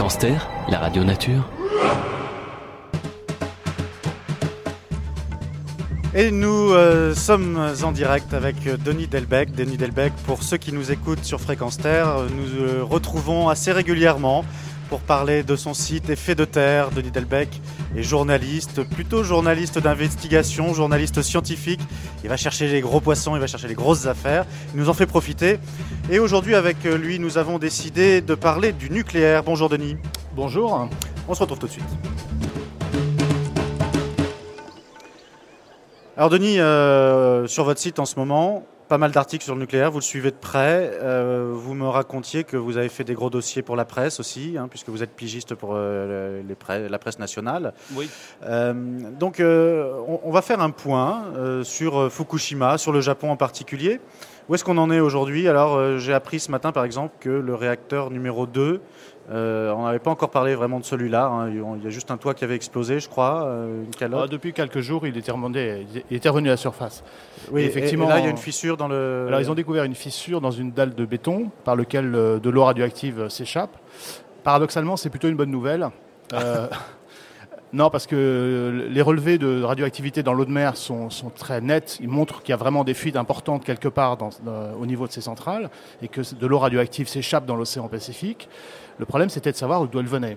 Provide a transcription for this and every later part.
Fréquence Terre, la radio nature. Et nous euh, sommes en direct avec euh, Denis Delbecq. Denis Delbecq, pour ceux qui nous écoutent sur Fréquence Terre, euh, nous retrouvons assez régulièrement pour parler de son site Effet de Terre. Denis Delbecq est journaliste, plutôt journaliste d'investigation, journaliste scientifique. Il va chercher les gros poissons, il va chercher les grosses affaires. Il nous en fait profiter. Et aujourd'hui, avec lui, nous avons décidé de parler du nucléaire. Bonjour Denis. Bonjour. On se retrouve tout de suite. Alors Denis, euh, sur votre site en ce moment, pas mal d'articles sur le nucléaire, vous le suivez de près. Euh, vous me racontiez que vous avez fait des gros dossiers pour la presse aussi, hein, puisque vous êtes pigiste pour euh, les la presse nationale. Oui. donc on, on, va faire un point sur Fukushima, sur le Japon en particulier. Où est-ce qu'on en est aujourd'hui? Alors j'ai appris ce matin par exemple que le réacteur numéro 2 euh, on n'avait pas encore parlé vraiment de celui-là. Hein. Il y a juste un toit qui avait explosé, je crois, euh, une calotte. Ah, depuis quelques jours, il était, remonté, il était revenu à la surface. Oui, effectivement. Et, là, il y a une fissure dans le. Alors, ils ont découvert une fissure dans une dalle de béton par laquelle euh, de l'eau radioactive s'échappe. Paradoxalement, c'est plutôt une bonne nouvelle. non, parce que les relevés de radioactivité dans l'eau de mer sont, très nets. Ils montrent qu'il y a vraiment des fuites importantes quelque part au niveau de ces centrales et que de l'eau radioactive s'échappe dans l'océan Pacifique. Le problème, c'était de savoir d'où elle venait.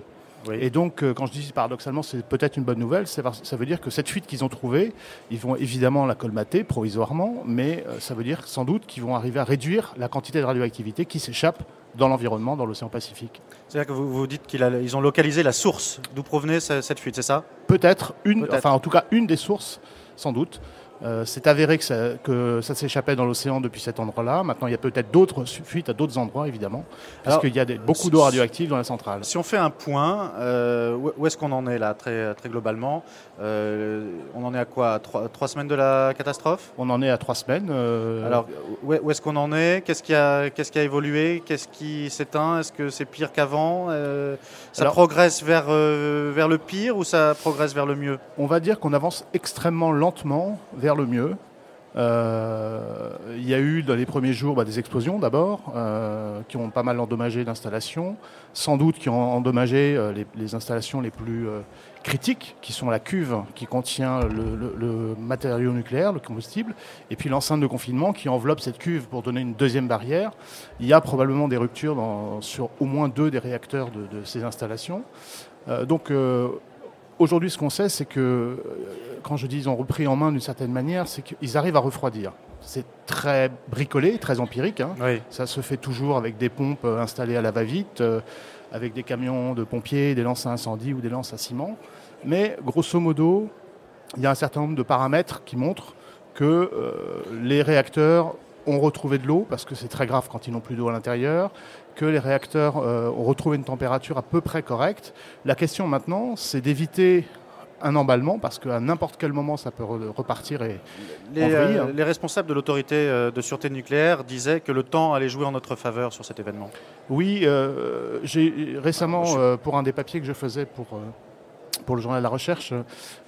Et donc, euh, quand je dis paradoxalement, c'est peut-être une bonne nouvelle, ça veut dire que cette fuite qu'ils ont trouvée, ils vont évidemment la colmater provisoirement, mais euh, ça veut dire sans doute qu'ils vont arriver à réduire la quantité de radioactivité qui s'échappe dans l'environnement, dans l'océan Pacifique. C'est-à-dire que vous, vous dites qu'ils ont localisé la source d'où provenait cette fuite, c'est ça? Peut-être une, enfin en tout cas une des sources, sans doute. Euh, c'est avéré que ça, que ça s'échappait dans l'océan depuis cet endroit-là. Maintenant, il y a peut-être d'autres fuites à d'autres endroits, évidemment, parce qu'il y a beaucoup d'eau radioactive dans la centrale. Si on fait un point, euh, où est-ce qu'on en est là, très, très globalement euh, On en est à quoi? Trois, semaines de la catastrophe? On en est à trois semaines. Alors, où est-ce qu'on en est? Qu'est-ce qui, a, qu'est-ce qui a évolué? Qu'est-ce qui s'éteint? Est-ce que c'est pire qu'avant? Ça progresse vers, vers le pire ou ça progresse vers le mieux? On va dire qu'on avance extrêmement lentement vers le mieux. Euh, il y a eu dans les premiers jours bah, des explosions d'abord, euh, qui ont pas mal endommagé l'installation, sans doute qui ont endommagé euh, les, installations les plus critiques, qui sont la cuve qui contient le, matériau nucléaire, le combustible, et puis l'enceinte de confinement qui enveloppe cette cuve pour donner une deuxième barrière. Il y a probablement des ruptures sur au moins deux des réacteurs de ces installations. donc Aujourd'hui, ce qu'on sait, c'est que, euh, quand je dis ils ont repris en main d'une certaine manière, c'est qu'ils arrivent à refroidir. C'est très bricolé, très empirique. Hein. Ça se fait toujours avec des pompes euh, installées à la va-vite, euh, avec des camions de pompiers, des lances à incendie ou des lances à ciment. Mais grosso modo, il y a un certain nombre de paramètres qui montrent que les réacteurs ont retrouvé de l'eau, parce que c'est très grave quand ils n'ont plus d'eau à l'intérieur, que les réacteurs euh, ont retrouvé une température à peu près correcte. La question maintenant, c'est d'éviter un emballement parce qu'à n'importe quel moment ça peut repartir et les, euh, les responsables de l'autorité euh, de sûreté nucléaire disaient que le temps allait jouer en notre faveur sur cet événement. Oui, j'ai récemment pour un des papiers que je faisais pour pour le journal de la recherche,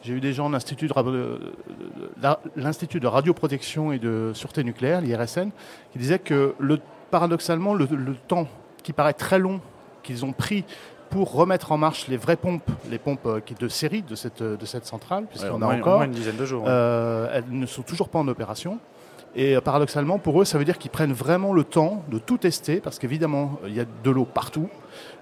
j'ai eu des gens de l'Institut de, de, radioprotection et de sûreté nucléaire, l'IRSN, qui disaient que le paradoxalement, le, temps qui paraît très long qu'ils ont pris pour remettre en marche les vraies pompes, les pompes euh, de série de cette, de cette centrale, puisqu'on a encore une dizaine de jours. Euh, elles ne sont toujours pas en opération. Et euh, paradoxalement, pour eux, ça veut dire qu'ils prennent vraiment le temps de tout tester, parce qu'évidemment, il y a de l'eau partout,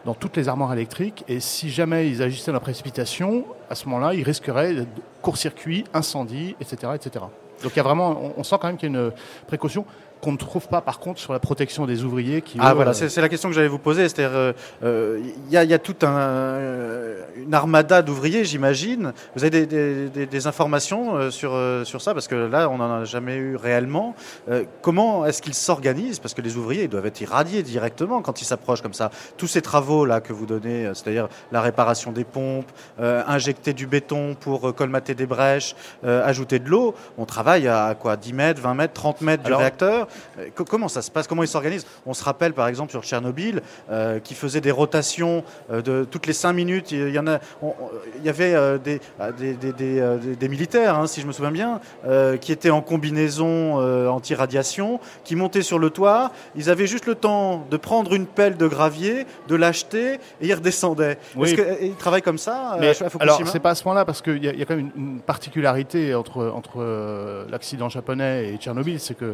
dans toutes les armoires électriques, et si jamais ils agissaient dans la précipitation, à ce moment-là, ils risqueraient court-circuit, incendie, etc., etc. Donc il y a vraiment, on sent quand même qu'il y a une précaution qu'on ne trouve pas par contre sur la protection des ouvriers qui ah voilà c'est la question que j'allais vous poser c'est-à-dire il euh, euh, y, a, y, a tout un euh, une armada d'ouvriers j'imagine. Vous avez des, des, des, informations sur sur ça parce que là on n'en a jamais eu réellement. Comment est-ce qu'ils s'organisent? Parce que les ouvriers ils doivent être irradiés directement quand ils s'approchent comme ça. Tous ces travaux là que vous donnez c'est-à-dire la réparation des pompes injecter du béton pour colmater des brèches ajouter de l'eau on travaille à quoi? 10 mètres 20 mètres 30 mètres du réacteur? Euh, comment ça se passe? Comment ils s'organisent? On se rappelle par exemple sur Tchernobyl, euh, qui faisait des rotations euh, de toutes les 5 minutes. Il y, en a, on- il y avait euh, des, ah, des, euh, militaires, hein, si je me souviens bien, euh, qui étaient en combinaison euh, anti-radiation, qui montaient sur le toit. Ils avaient juste le temps de prendre une pelle de gravier, de l'acheter et ils redescendaient. Oui. Est-ce qu'ils travaillent comme ça euh, Mais à alors, c'est pas à ce point-là, parce qu'il y, a- il y a quand même une, une particularité entre, entre euh, l'accident japonais et Tchernobyl, c'est que euh,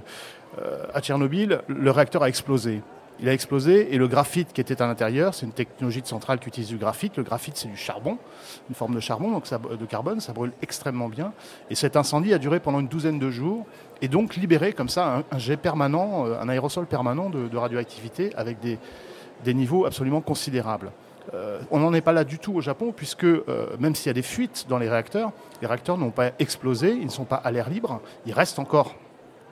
à Tchernobyl, le réacteur a explosé. Il a explosé et le graphite qui était à l'intérieur, c'est une technologie de centrale qui utilise du graphite. Le graphite, c'est du charbon, une forme de charbon, donc de carbone, ça brûle extrêmement bien. Et cet incendie a duré pendant une douzaine de jours et donc libéré comme ça un, jet permanent, euh, un aérosol permanent de, radioactivité avec des, niveaux absolument considérables. Euh, on n'en est pas là du tout au Japon, puisque euh, même s'il y a des fuites dans les réacteurs, les réacteurs n'ont pas explosé, ils ne sont pas à l'air libre, ils restent encore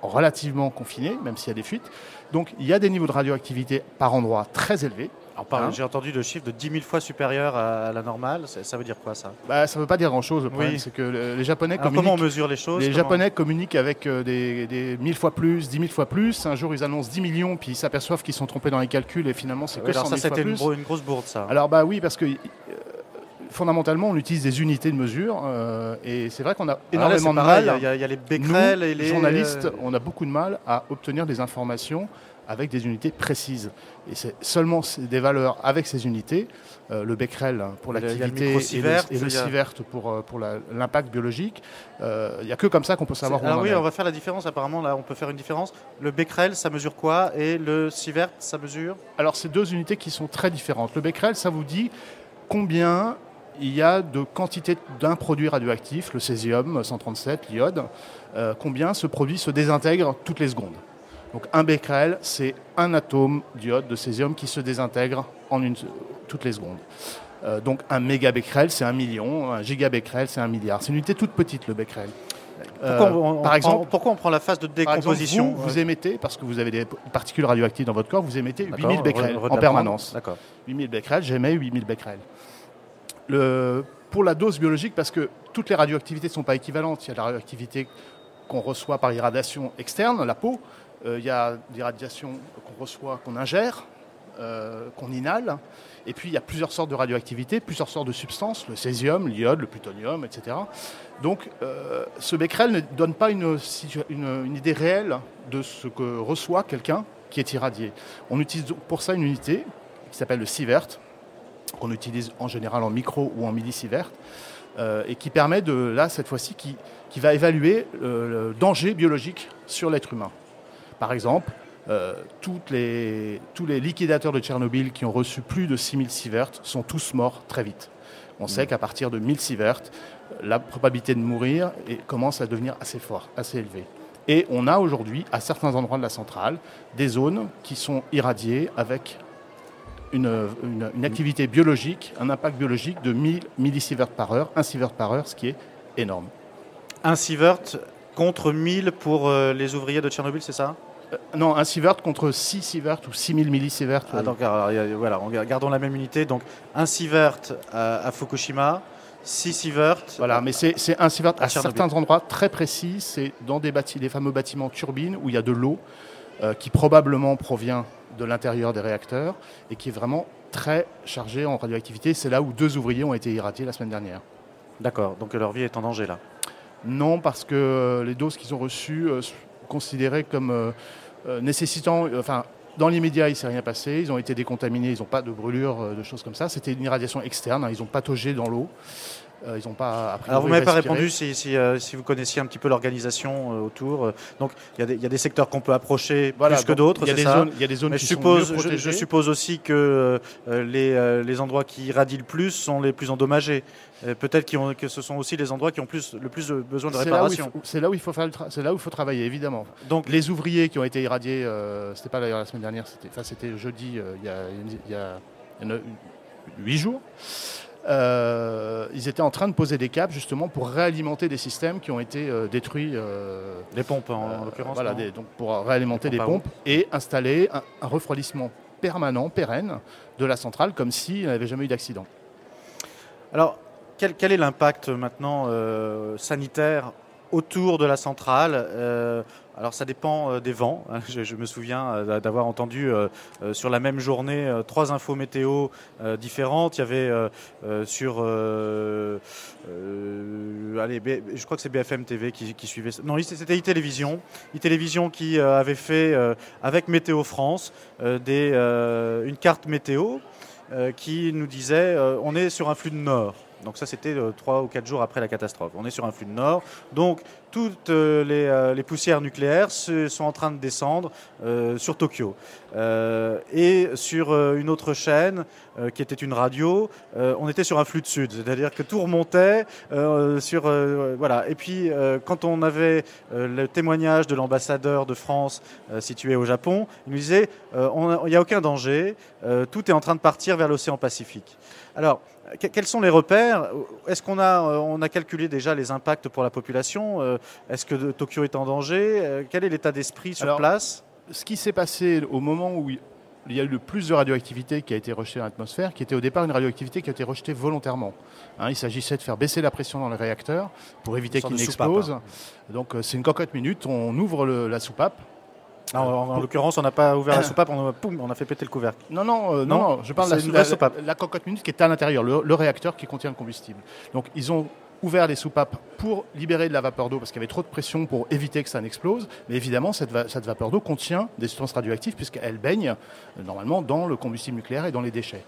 relativement confinés, même s'il y a des fuites. Donc il y a des niveaux de radioactivité par endroit très élevés. Alors, Hein J'ai entendu le chiffre de 10 000 fois supérieur à la normale. Ça, ça veut dire quoi ça? Bah, ça ne veut pas dire grand-chose. Le problème, Oui. c'est que le- les Japonais Alors, Comment on mesure les choses Les Japonais communiquent avec euh, des, des 1000 fois plus, 10 000 fois plus. Un jour, ils annoncent 10 millions, puis ils s'aperçoivent qu'ils sont trompés dans les calculs, et finalement, c'est Oui, que alors 100 ça, 000 fois c'était une, plus. gro- une grosse bourde, ça. Alors bah oui, parce que euh, fondamentalement, on utilise des unités de mesure euh, et c'est vrai qu'on a là, énormément de mal. Il y, a- il y a les becquerels Nous, et les journalistes, euh, on a beaucoup de mal à obtenir des informations avec des unités précises. Et c'est seulement des valeurs avec ces unités, euh, le becquerel pour a le l'activité et le, le sievert pour, euh, pour l'impact biologique, euh, il n'y a que comme ça qu'on peut savoir où Alors on en oui, est. on va faire la différence. Apparemment, là, on peut faire une différence. Le becquerel, ça mesure quoi? Et le sievert, ça mesure? Alors, c'est deux unités qui sont très différentes. Le becquerel, ça vous dit combien il y a de quantité d'un produit radioactif, le césium 137, l'iode, euh, combien ce produit se désintègre toutes les secondes? Donc, un becquerel, c'est un atome d'iode de césium qui se désintègre en une, toutes les secondes. Euh, donc, un mégabecquerel, c'est un million, un gigabecquerel, c'est un milliard. C'est une unité toute petite, le becquerel. pourquoi, Euh, on, on par prend, exemple, pourquoi on prend la phase de exemple, décomposition vous, vous émettez, parce que vous avez des particules radioactives dans votre corps, vous émettez D'accord, 8000 becquerels en permanence. prendre. D'accord. 8000 becquerels, j'émets 8000 becquerels. Pour la dose biologique, parce que toutes les radioactivités ne sont pas équivalentes, il y a la radioactivité qu'on reçoit par irradiation externe, la peau, Euh, il y a des radiations qu'on reçoit, qu'on ingère, euh, qu'on inhale, et puis il y a plusieurs sortes de radioactivité, plusieurs sortes de substances, le césium, l'iode, le plutonium, etc. Donc euh, ce becquerel ne donne pas une, une- idée réelle de ce que reçoit quelqu'un qui est irradié. On utilise pour ça une unité qui s'appelle le sievert, qu'on utilise en général en micro ou en millisievert, euh, et qui permet de, là, cette fois-ci, qui, qui va évaluer euh, le danger biologique sur l'être humain. Par exemple, euh, toutes les, tous les liquidateurs de Tchernobyl qui ont reçu plus de 6000 sieverts sont tous morts très vite. On sait qu'à partir de 1000 sieverts, la probabilité de mourir est- commence à devenir assez forte, assez élevée. Et on a aujourd'hui, à certains endroits de la centrale, des zones qui sont irradiées avec une, une- une activité biologique, un impact biologique de 1000 millisieverts par heure, 1 sievert par heure, ce qui est énorme. Un sievert contre 1000 pour euh, les ouvriers de Tchernobyl, c'est ça? Euh, non, un sievert contre 6 sieverts ou 6000 millisieverts. Ah, donc, alors, voilà, on- gardons la même unité. Donc, un sievert à, à Fukushima, 6 sieverts. Voilà, mais c'est un sievert À certains endroits très précis. C'est dans des bâti- les fameux bâtiments turbines où il y a de l'eau euh, qui probablement provient de l'intérieur des réacteurs et qui est vraiment très chargée en radioactivité. C'est là où deux ouvriers ont été irradiés la semaine dernière. D'accord, donc leur vie est en danger là. Non, parce que euh, les doses qu'ils ont reçues euh, sont considérées comme euh, nécessitant. Enfin, dans l'immédiat, il ne s'est rien passé. Ils ont été décontaminés. Ils n'ont pas de brûlures, euh, de choses comme ça. C'était une irradiation externe. hein, ils ont pataugé dans l'eau. Euh, ils n'ont pas. Alors vous m'avez pas répondu si, si, euh, si vous connaissiez un petit peu l'organisation euh, autour. Donc il y, a des- il y a des secteurs qu'on peut approcher Voilà, plus que d'autres, Il y a des zones, il y a des zones Mais qui je sont suppose, mieux je, protégées. je suppose aussi que les, les endroits qui irradient le plus sont les plus endommagés. Peut-être ont- que ce sont aussi les endroits qui ont plus, le plus besoin de réparation. c'est là où il faut faire c'est là où il faut travailler évidemment. Donc Les ouvriers qui ont été irradiés, euh, c'était pas d'ailleurs la semaine dernière, c'était, enfin c'était jeudi, euh, il y a, y a- a jours. Euh, ils étaient en train de poser des câbles justement pour réalimenter des systèmes qui ont été euh, détruits. euh, les pompes en euh, l'occurrence. voilà, des- donc pour réalimenter Des pompes et installer un, un refroidissement permanent, pérenne de la centrale, comme s'il n'y avait jamais eu d'accident. Alors quel, quel est l'impact maintenant sanitaire autour de la centrale? Euh, alors ça dépend euh, des vents. Je, me souviens euh, d'avoir entendu sur la même journée trois infos météo différentes. Il y avait sur, allez, je crois que c'est BFM TV qui, suivait. Non, c'était iTélévision. iTélévision qui avait fait avec Météo France des, une carte météo qui nous disait on est sur un flux de nord. Donc ça, c'était euh, trois ou quatre jours après la catastrophe. On est sur un flux de nord. Donc toutes euh, euh, les, poussières nucléaires sont en train de descendre sur Tokyo. et sur une autre chaîne, qui était une radio, on était sur un flux de sud. C'est-à-dire que tout remontait sur... voilà. Et puis, quand on avait le témoignage de l'ambassadeur de France situé au Japon, il nous disait, il n'y a aucun danger, tout est en train de partir vers l'océan Pacifique. Alors, quels sont les repères? Est-ce qu'on a, euh, on a calculé déjà les impacts pour la population? Euh, Est-ce que Tokyo est en danger? Euh, Quel est l'état d'esprit sur place? Ce qui s'est passé au moment où il y a eu le plus de radioactivité qui a été rejetée dans l'atmosphère, qui était au départ une radioactivité qui a été rejetée volontairement. Hein, il s'agissait de faire baisser la pression dans le réacteur pour éviter qu'il n'explose. Hein. Donc c'est une cocotte minute, on ouvre la soupape, en, l'occurrence, on n'a pas ouvert la soupape, on a, on a fait péter le couvercle. Non, non, euh, non, je parle de la, soupape. La, cocotte minute qui est à l'intérieur, le, réacteur qui contient le combustible. Donc, ils ont ouvert les soupapes pour libérer de la vapeur d'eau parce qu'il y avait trop de pression pour éviter que ça n'explose. Mais évidemment, cette, cette vapeur d'eau contient des substances radioactives puisqu'elle baigne euh, normalement dans le combustible nucléaire et dans les déchets.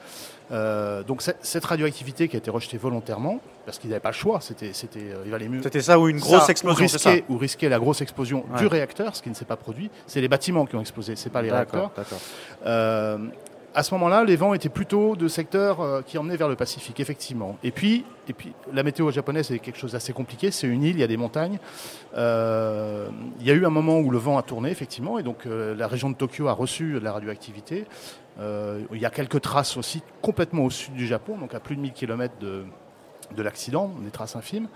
Euh, donc cette radioactivité qui a été rejetée volontairement, parce qu'ils n'avaient pas le choix, c'était, c'était, euh, il valait mieux. C'était ça ou une grosse explosion, ou risquer, ou risquer la grosse explosion du réacteur, ce qui ne s'est pas produit. C'est les bâtiments qui ont explosé, c'est pas les réacteurs. Euh, à ce moment-là, les vents étaient plutôt de secteurs qui emmenaient vers le Pacifique, effectivement. Et puis, et puis la météo japonaise, c'est quelque chose d'assez compliqué. C'est une île, il y a des montagnes. il y a eu un moment où le vent a tourné, effectivement, et donc la région de Tokyo a reçu de la radioactivité. Euh, il y a quelques traces aussi complètement au sud du Japon, donc à plus de 1000 km de, de l'accident, des traces infimes.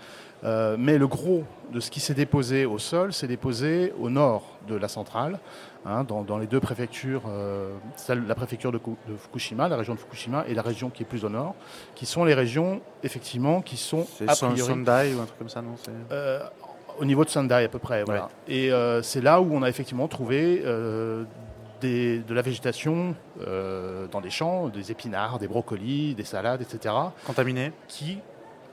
Euh, mais le gros de ce qui s'est déposé au sol s'est déposé au nord de la centrale, hein, dans, les deux préfectures, euh, la préfecture de, Fukushima, la région de Fukushima, et la région qui est plus au nord, qui sont les régions, effectivement, qui sont. Sendai ou un truc comme ça, non Au niveau de Sendai, à peu près, voilà. Et c'est là où on a effectivement trouvé de la végétation euh, dans des champs, des épinards, des brocolis, des salades, etc. Contaminés Qui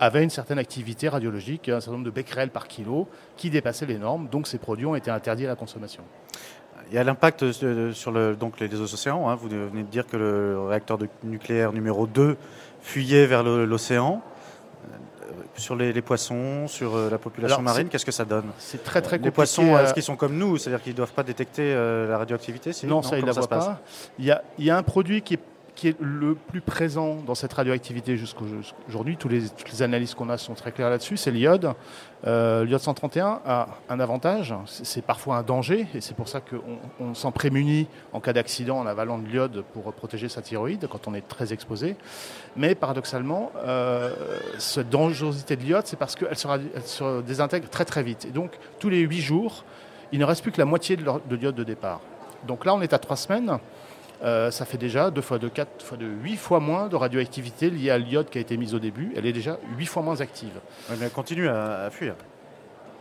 avaient une certaine activité radiologique, un certain nombre de becquerels par kilo, qui dépassaient les normes. Donc ces produits ont été interdits à la consommation. Il y a l'impact sur le, donc les océans. Hein. Vous venez de dire que le réacteur nucléaire numéro 2 fuyait vers l'océan sur les, poissons, sur euh, la population marine, qu'est-ce que ça donne? C'est très très compliqué. Les poissons, est-ce qu'ils sont comme nous? C'est-à-dire qu'ils ne doivent pas détecter euh, la radioactivité Non, ça, ils ne la voient pas. Il y, a, il y a un produit qui est qui est le plus présent dans cette radioactivité jusqu'aujourd'hui, toutes les analyses qu'on a sont très claires là-dessus, c'est l'iode. Euh, l'iode 131 a un avantage, c'est parfois un danger, et c'est pour ça qu'on s'en prémunit en cas d'accident en avalant de l'iode pour protéger sa thyroïde quand on est très exposé. Mais paradoxalement, euh, cette dangerosité de l'iode, c'est parce qu'elle se, désintègre très très vite. Et donc, tous les 8 jours, il ne reste plus que la moitié de l'iode de départ. Donc là, on est à 3 semaines. Euh, ça fait déjà 2 fois de 4 fois de 8 fois moins de radioactivité liée à l'iode qui a été mise au début. Elle est déjà 8 fois moins active. mais elle continue à, fuir.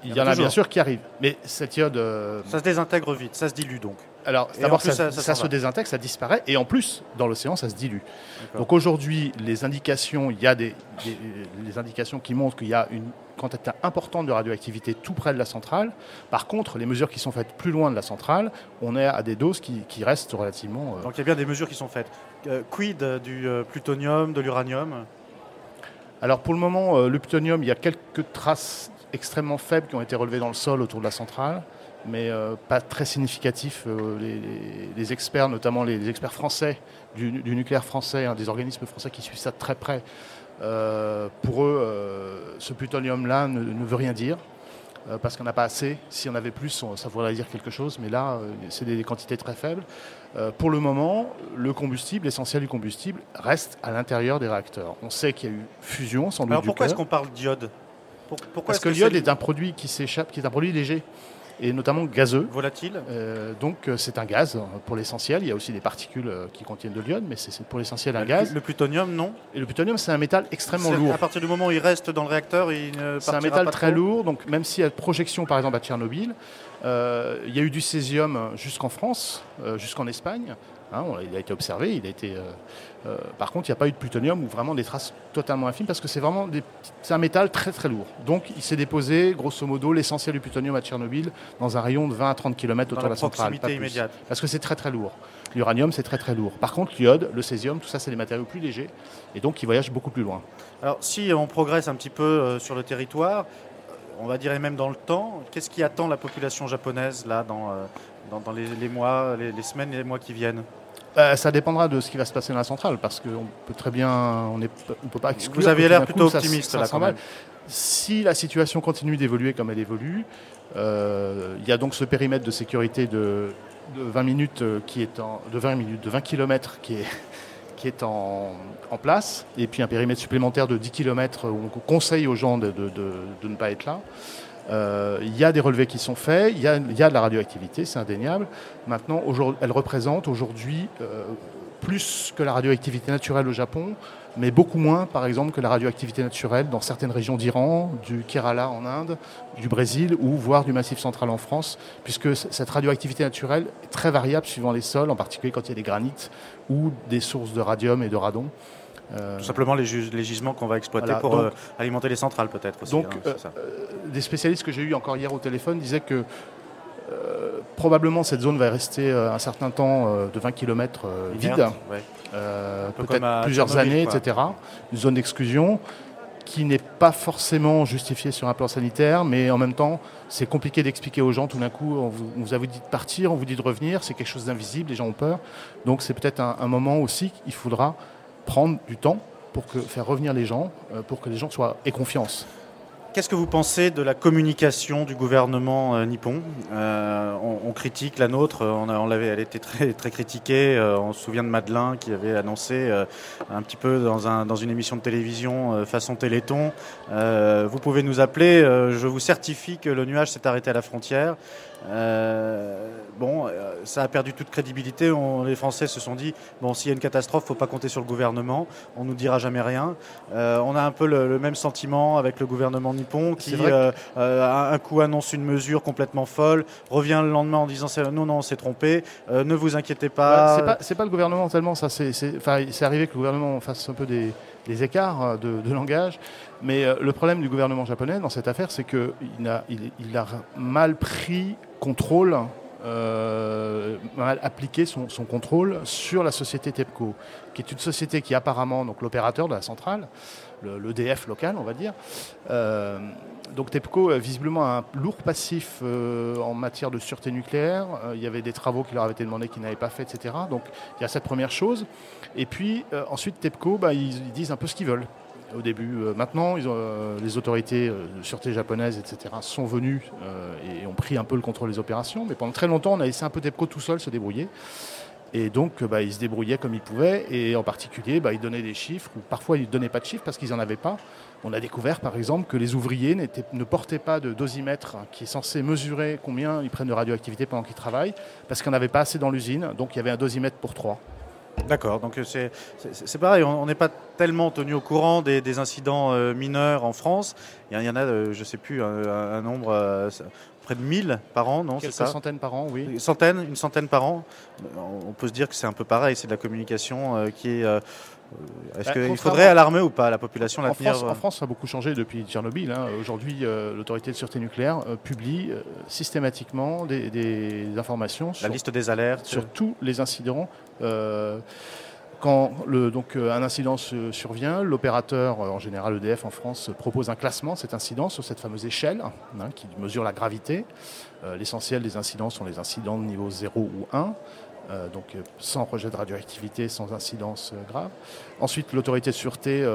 Il y, en a bien sûr qui arrivent. Mais cette iode. Euh, ça se désintègre vite, ça se dilue donc. Alors, d'abord, ça, se désintègre, ça disparaît, et en plus, dans l'océan, ça se dilue. Donc aujourd'hui, les indications, il y a des, indications qui montrent qu'il y a une quantité importante de radioactivité tout près de la centrale. Par contre, les mesures qui sont faites plus loin de la centrale, on est à des doses qui, restent relativement. Euh, Donc il y a bien des mesures qui sont faites. Euh, quid du euh, plutonium, de l'uranium? Alors pour le moment, le plutonium, il y a quelques traces extrêmement faibles qui ont été relevées dans le sol autour de la centrale mais pas très significatifs. Les, experts, notamment les, experts français du, nucléaire français, hein, des organismes français qui suivent ça de très près, pour eux, euh, ce plutonium-là ne, veut rien dire euh, parce qu'on n'a pas assez. Si on avait plus, ça voudrait dire quelque chose, mais là, c'est des quantités très faibles. pour le moment, le combustible, l'essentiel du combustible, reste à l'intérieur des réacteurs. On sait qu'il y a eu fusion, sans doute. Alors pourquoi est-ce qu'on parle d'iode? Parce que, l'iode est un produit qui s'échappe, qui est un produit léger. Et notamment gazeux. Volatile euh, Donc euh, c'est un gaz pour l'essentiel. Il y a aussi des particules qui contiennent de l'iode, mais c'est pour l'essentiel un gaz. Le plutonium, non? Et le plutonium, c'est un métal extrêmement lourd. À partir du moment où il reste dans le réacteur, il ne C'est un métal très lourd, donc même s'il y a projection par exemple à Tchernobyl, il y a eu du césium jusqu'en France, jusqu'en Espagne. Hein, il a été observé, il a été. Euh, euh, par contre, il n'y a pas eu de plutonium ou vraiment des traces totalement infimes parce que c'est vraiment des, un métal très très lourd. Donc, il s'est déposé, grosso modo, l'essentiel du plutonium à Tchernobyl dans un rayon de 20 à 30 km autour de la centrale. immédiate. parce que c'est très très lourd. L'uranium, c'est très très lourd. Par contre, l'iode, le césium, tout ça, c'est des matériaux plus légers et donc qui voyagent beaucoup plus loin. Alors, si on progresse un petit peu euh, sur le territoire, on va dire même dans le temps, qu'est-ce qui attend la population japonaise là dans, dans, les, mois, les, les semaines et les mois qui viennent? Bah, ça dépendra de ce qui va se passer dans la centrale, parce qu'on peut très bien, on ne peut pas exclure. Vous avez l'air plutôt optimiste là, quand même. Si la situation continue d'évoluer comme elle évolue, euh, il y a donc ce périmètre de sécurité de, 20 minutes euh, qui est en, de 20 minutes, de 20 km qui est qui est en, place, et puis un périmètre supplémentaire de 10 km où on conseille aux gens de, de ne pas être là. Euh, il y a des relevés qui sont faits, il y a, de la radioactivité, c'est indéniable. Maintenant, elle représente aujourd'hui euh, plus que la radioactivité naturelle au Japon, mais beaucoup moins, par exemple, que la radioactivité naturelle dans certaines régions d'Iran, du Kerala en Inde, du Brésil ou voire du Massif central en France, puisque cette radioactivité naturelle est très variable suivant les sols, en particulier quand il y a des granites ou des sources de radium et de radon. Euh, Tout simplement les, gisements qu'on va exploiter pour euh, alimenter les centrales peut-être aussi. Donc hein, euh, des spécialistes que j'ai eu encore hier au téléphone disaient que probablement cette zone va rester un certain temps de 20 km vide, peut-être plusieurs années, etc. Une zone d'exclusion qui n'est pas forcément justifiée sur un plan sanitaire, mais en même temps, c'est compliqué d'expliquer aux gens. Tout d'un coup, on vous, on vous, a dit de partir, on vous dit de revenir, c'est quelque chose d'invisible, les gens ont peur. Donc c'est peut-être un, un moment aussi qu'il faudra prendre du temps pour faire revenir les gens, euh, pour que les gens soient aient confiance. Qu'est-ce que vous pensez de la communication du gouvernement euh, nippon? Euh, on, critique la nôtre, on, on l'avait, elle était très, très critiquée. on se souvient de Madeleine qui avait annoncé un petit peu dans une émission de télévision façon Téléthon. vous pouvez nous appeler, je vous certifie que le nuage s'est arrêté à la frontière. Euh, bon, euh, ça a perdu toute crédibilité. les Français se sont dit bon, s'il y a une catastrophe, faut pas compter sur le gouvernement. On nous dira jamais rien. Euh, on a un peu le, même sentiment avec le gouvernement nippon qui, un coup annonce une mesure complètement folle, revient le lendemain en disant non, non, on s'est trompé. ne vous inquiétez pas. c'est pas, pas, le gouvernement tellement ça. C'est arrivé que le gouvernement fasse un peu des, écarts de, de langage. Mais le problème du gouvernement japonais dans cette affaire, c'est qu'il il a mal pris contrôle, euh, appliquer son, contrôle sur la société TEPCO, qui est une société qui apparemment, donc l'opérateur de la centrale, l'EDF local, on va dire. Euh, donc TEPCO, visiblement, a un lourd passif euh, en matière de sûreté nucléaire. il y avait des travaux qui leur avaient été demandés qu'ils n'avaient pas fait, etc. Donc il y a cette première chose. Et puis ensuite, TEPCO, bah, ils disent un peu ce qu'ils veulent au début. Euh, maintenant, euh, les autorités euh, de sûreté japonaises, etc., sont venues et ont pris un peu le contrôle des opérations. Mais pendant très longtemps, on a laissé un peu TEPCO tout seul se débrouiller. Et donc, bah, ils se débrouillaient comme ils pouvaient. Et en particulier, bah, ils donnaient des chiffres, ou parfois ils ne donnaient pas de chiffres parce qu'ils n'en avaient pas. On a découvert, par exemple, que les ouvriers ne portaient pas de dosimètre qui est censé mesurer combien ils prennent de radioactivité pendant qu'ils travaillent, parce qu'il n'y en avait pas assez dans l'usine. Donc, il y avait un dosimètre pour trois. D'accord, donc c'est pareil, on n'est pas tellement tenu au courant des, incidents euh, mineurs en France. Il y, en a, euh, je ne sais plus, un, nombre euh, près de 1000 par an, non C'est ça centaines par an, oui. Une centaine, une centaine par an. On peut se dire que c'est un peu pareil, c'est de la communication qui est est-ce bah, qu'il faudrait alarmer ou pas la population en France, en France, ça a beaucoup changé depuis Tchernobyl. Hein. Aujourd'hui, euh, l'autorité de sûreté nucléaire euh, publie euh, systématiquement des, informations la liste des alertes sur tous les incidents. quand le, donc, un incident survient, l'opérateur, en général EDF en France, propose un classement de cet incident sur cette fameuse échelle hein, qui mesure la gravité. L'essentiel des incidents sont les incidents de niveau 0 ou 1. Euh, donc euh, sans rejet de radioactivité, sans incidence euh, grave. Ensuite, l'autorité de sûreté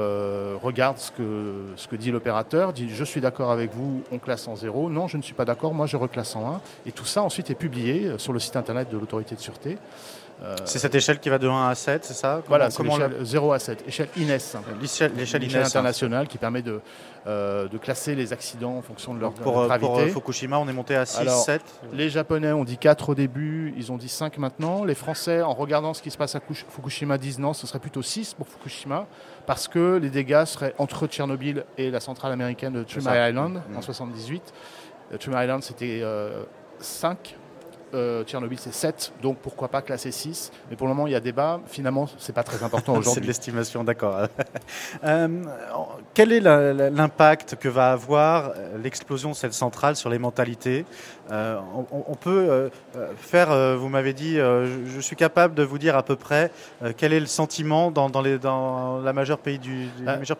regarde ce que, ce que dit l'opérateur, dit je suis d'accord avec vous, on classe en zéro, non je ne suis pas d'accord, moi je reclasse en 1. Et tout ça ensuite est publié sur le site internet de l'autorité de sûreté. C'est cette échelle qui va de 1 à 7, c'est ça? Voilà, c'est l'échelle 0 à 7, échelle INES. L'échelle INES. internationale qui permet de, euh, de classer les accidents en fonction de leur pour, gravité. Pour Fukushima, on est monté à 6, 7 Les Japonais ont dit 4 au début, ils ont dit 5 maintenant. Les Français, en regardant ce qui se passe à Fukushima, disent non, ce serait plutôt 6 pour Fukushima, parce que les dégâts seraient entre Tchernobyl et la centrale américaine de Three Island mm. en 78. Three Island, c'était 5 euh, Tchernobyl c'est 7, donc pourquoi pas classer 6 Mais pour le moment, il y a débat. Finalement, c'est pas très important aujourd'hui. c'est de l'estimation, d'accord. Euh, quel est l'impact que va avoir euh, l'explosion de cette centrale sur les mentalités? On, peut faire, vous m'avez dit, je, suis capable de vous dire à peu près quel est le sentiment dans, les, dans la majeure pays du,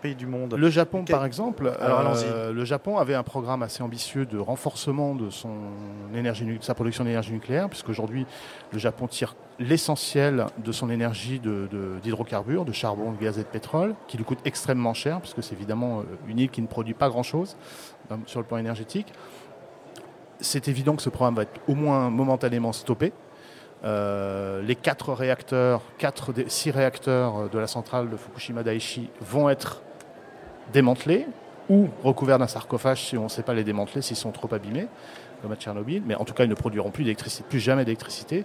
pays du monde. Le Japon, par exemple, Alors, le Japon avait un programme assez ambitieux de renforcement de son énergie, sa production d'énergie nucléaire, puisqu'aujourd'hui, le Japon tire l'essentiel de son énergie d'hydrocarbures, de, de, charbon, de gaz et de pétrole, qui lui coûte extrêmement cher, puisque c'est évidemment euh, une île qui ne produit pas grand-chose euh, sur le plan énergétique. C'est évident que ce programme va être au moins momentanément stoppé. Euh, les quatre réacteurs, quatre des six réacteurs de la centrale de Fukushima Daiichi vont être démantelés ou recouverts d'un sarcophage si on ne sait pas les démanteler, s'ils sont trop abîmés comme à Tchernobyl, mais en tout cas, ils ne produiront plus d'électricité, plus jamais d'électricité.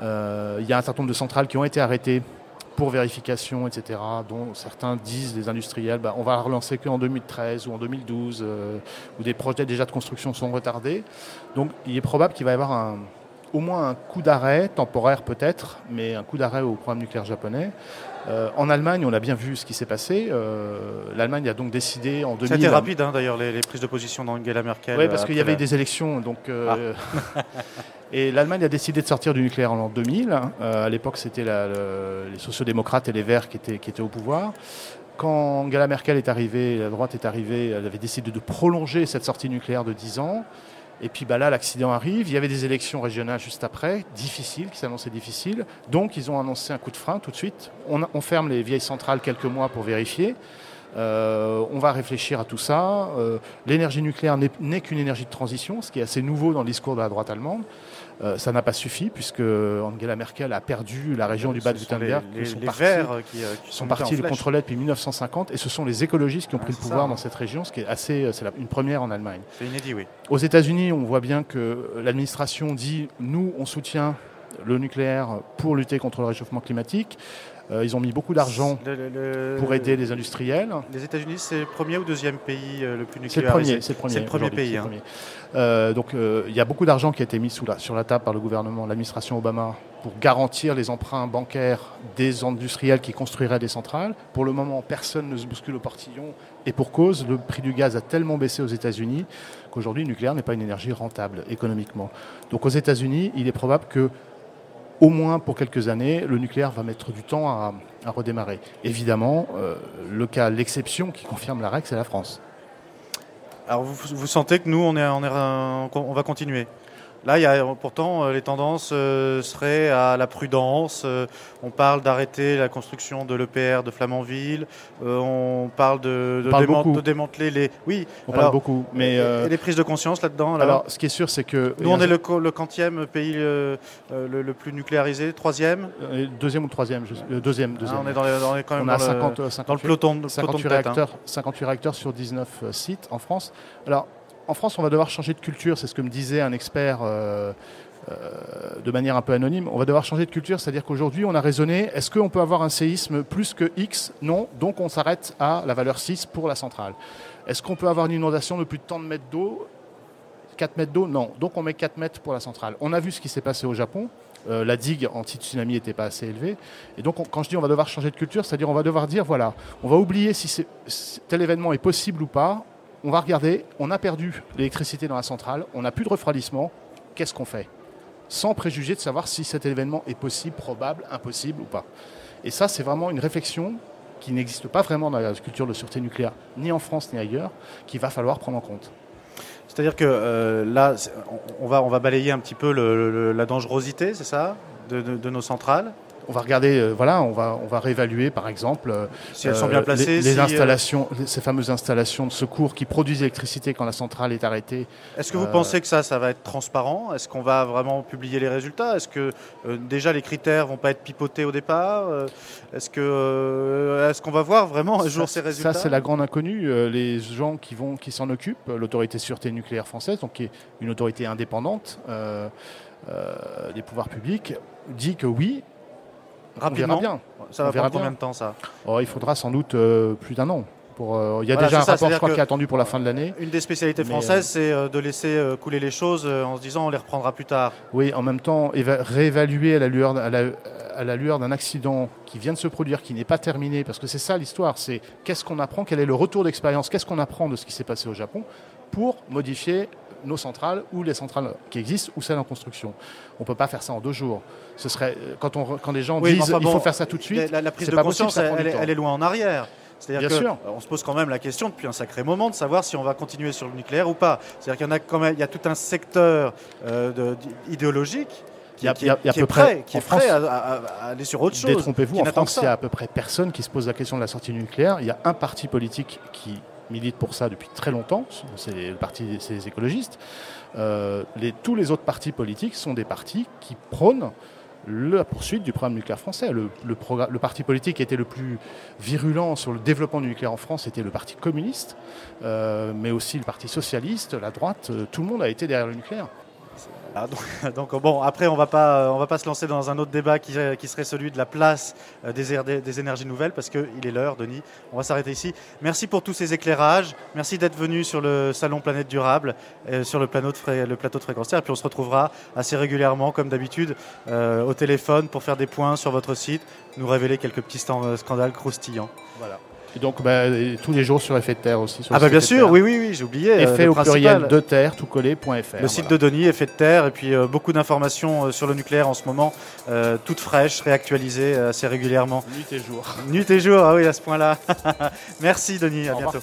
Euh, il y a un certain nombre de centrales qui ont été arrêtées pour vérification, etc., dont certains disent, les industriels, bah, on va relancer qu'en 2013 ou en 2012, euh, où des projets déjà de construction sont retardés. Donc il est probable qu'il va y avoir un, au moins un coup d'arrêt, temporaire peut-être, mais un coup d'arrêt au programme nucléaire japonais. Euh, en Allemagne, on a bien vu ce qui s'est passé. Euh, L'Allemagne a donc décidé en 2000. C'était rapide hein, d'ailleurs les, prises de position d'Angela Merkel. Oui, parce qu'il y avait des élections. Donc, euh, ah. et l'Allemagne a décidé de sortir du nucléaire en l'an 2000. à l'époque, c'était les sociodémocrates et les Verts qui étaient, qui étaient au pouvoir quand Angela Merkel est arrivée, la droite est arrivée, elle avait décidé de prolonger cette sortie nucléaire de 10 ans. Et puis bah là, l'accident arrive. Il y avait des élections régionales juste après, difficiles, qui s'annonçaient difficiles. Donc, ils ont annoncé un coup de frein tout de suite. On, ferme les vieilles centrales quelques mois pour vérifier. Euh, on va réfléchir à tout ça. Euh, l'énergie nucléaire n'est qu'une énergie de transition, ce qui est assez nouveau dans le discours de la droite allemande. Euh, ça n'a pas suffi puisque Angela Merkel a perdu la région du Bade-Württemberg. Les, les, les, Verts qui, sont, partis le contrôler depuis 1950 et ce sont les écologistes qui ont pris le pouvoir dans cette région, ce qui est assez, c'est une première en Allemagne. C'est inédit, oui. Aux États-Unis, on voit bien que l'administration dit nous, on soutient le nucléaire pour lutter contre le réchauffement climatique. Euh, ils ont mis beaucoup d'argent pour aider les industriels. Les États-Unis, c'est le premier ou deuxième pays euh, le plus nucléarisé? C'est le premier. C'est le premier, pays. Hein. Euh, donc il y a beaucoup d'argent qui a été mis sous la, sur la table par le gouvernement, l'administration Obama, pour garantir les emprunts bancaires des industriels qui construiraient des centrales. Pour le moment, personne ne se bouscule au portillon. Et pour cause, le prix du gaz a tellement baissé aux États-Unis qu'aujourd'hui, le nucléaire n'est pas une énergie rentable économiquement. Donc aux États-Unis, il est probable que au moins pour quelques années, le nucléaire va mettre du temps à, redémarrer. Évidemment, euh, le cas, l'exception qui confirme la règle, c'est la France. Alors vous, sentez que nous, on va continuer? Là, il y a, pourtant, euh, les tendances euh, seraient à la prudence. Euh, on parle d'arrêter la construction de l'EPR de Flamanville. on parle de, de, démanteler les. Oui, on parle beaucoup. Mais et, les prises de conscience là-dedans. Alors, ce qui est sûr, c'est que nous, on est le, le quantième pays le, plus nucléarisé, troisième. Deuxième ou troisième Deuxième. deuxième. Ah, on est dans, les, quand même on a 50, 50, dans le peloton, 58 hein. réacteurs, 58 réacteurs sur 19 sites en France. Alors en France, on va devoir changer de culture. C'est ce que me disait un expert euh, euh, de manière un peu anonyme. On va devoir changer de culture, c'est-à-dire qu'aujourd'hui, on a raisonné est-ce qu'on peut avoir un séisme plus que X? Non. Donc, on s'arrête à la valeur 6 pour la centrale. Est-ce qu'on peut avoir une inondation de plus de tant de mètres d'eau? 4 mètres d'eau? Non. Donc, on met 4 mètres pour la centrale. On a vu ce qui s'est passé au Japon. Euh, la digue anti-tsunami n'était pas assez élevée. Et donc, quand je dis on va devoir changer de culture, c'est-à-dire on va devoir dire voilà, on va oublier si tel événement est possible ou pas on va regarder, on a perdu l'électricité dans la centrale, on n'a plus de refroidissement, qu'est-ce qu'on fait? Sans préjuger de savoir si cet événement est possible, probable, impossible ou pas. Et ça, c'est vraiment une réflexion qui n'existe pas vraiment dans la culture de sûreté nucléaire, ni en France ni ailleurs, qu'il va falloir prendre en compte. C'est-à-dire que euh, là, on va, on va balayer un petit peu la dangerosité, c'est ça, de, nos centrales on va regarder, euh, voilà, on va, on va réévaluer par exemple euh, si elles sont bien placées, les, si, installations, ces fameuses installations de secours qui produisent l'électricité quand la centrale est arrêtée. Est-ce que vous pensez que ça, ça va être transparent? Est-ce qu'on va vraiment publier les résultats? Est-ce que déjà les critères vont pas être pipotés au départ? Est-ce que est-ce qu'on va voir vraiment un jour ces résultats? Ça, c'est la grande inconnue. les gens qui vont, qui s'en occupent, l'autorité de sûreté nucléaire française, donc qui est une autorité indépendante des pouvoirs publics, dit que oui, Rapidement. On verra bien. Ça va prendre combien de temps ça oh, Il faudra sans doute euh, plus d'un an. Pour, euh, il y a déjà un rapport, je crois, qui est attendu pour la fin de l'année. Une des spécialités françaises, c'est euh, de laisser couler les choses en se disant on les reprendra plus tard. Oui, en même temps, réévaluer à la lueur, à la, à la lueur d'un accident qui vient de se produire, qui n'est pas terminé, parce que c'est ça l'histoire, c'est qu'est-ce qu'on apprend, quel est le retour d'expérience, qu'est-ce qu'on apprend de ce qui s'est passé au Japon pour modifier nos centrales ou les centrales qui existent ou celles en construction. On ne peut pas faire ça en deux jours. Ce serait quand, on, quand les gens disent qu'il faut faire ça tout de suite. La, prise de conscience, elle, est loin en arrière. C'est-à-dire qu'on se pose quand même la question depuis un sacré moment de savoir si on va continuer sur le nucléaire ou pas. C'est-à-dire qu'il y en a quand même, il y a tout un secteur euh, idéologique qui, est, prêt, qui est prêt à, aller sur autre chose. Détrompez-vous, en France, il y a à peu près personne qui se pose la question de la sortie nucléaire. Il y a un parti politique qui milite pour ça depuis très longtemps, c'est le parti des écologistes. Euh, les, tous les autres partis politiques sont des partis qui prônent la poursuite du programme nucléaire français. Le, le, parti politique qui était le plus virulent sur le développement du nucléaire en France était le parti communiste, euh, mais aussi le parti socialiste, la droite, euh, tout le monde a été derrière le nucléaire. Ah, donc, bon, après, on va pas, on va pas se lancer dans un autre débat qui, qui serait celui de la place euh, des, énergies nouvelles, parce qu'il est l'heure, Denis. On va s'arrêter ici. Merci pour tous ces éclairages. Merci d'être venu sur le salon Planète Durable, euh, sur le, plateau de le puis on se retrouvera assez régulièrement, comme d'habitude, euh, au téléphone pour faire des points sur votre site, nous révéler quelques petits scandales croustillants. Voilà. Et donc, bah, tous les jours sur Effet de Terre aussi. ah, bah bien sûr, oui, oui, oui, j'ai oublié. Euh, effet au pluriel de terre, tout collé.fr. Le site de Denis, Effet de Terre, et puis euh, beaucoup d'informations euh, sur le nucléaire en ce moment, toutes fraîches, réactualisées assez régulièrement. Nuit et jour. Nuit et jour, ah oui, à ce point-là. Merci Denis, à bientôt.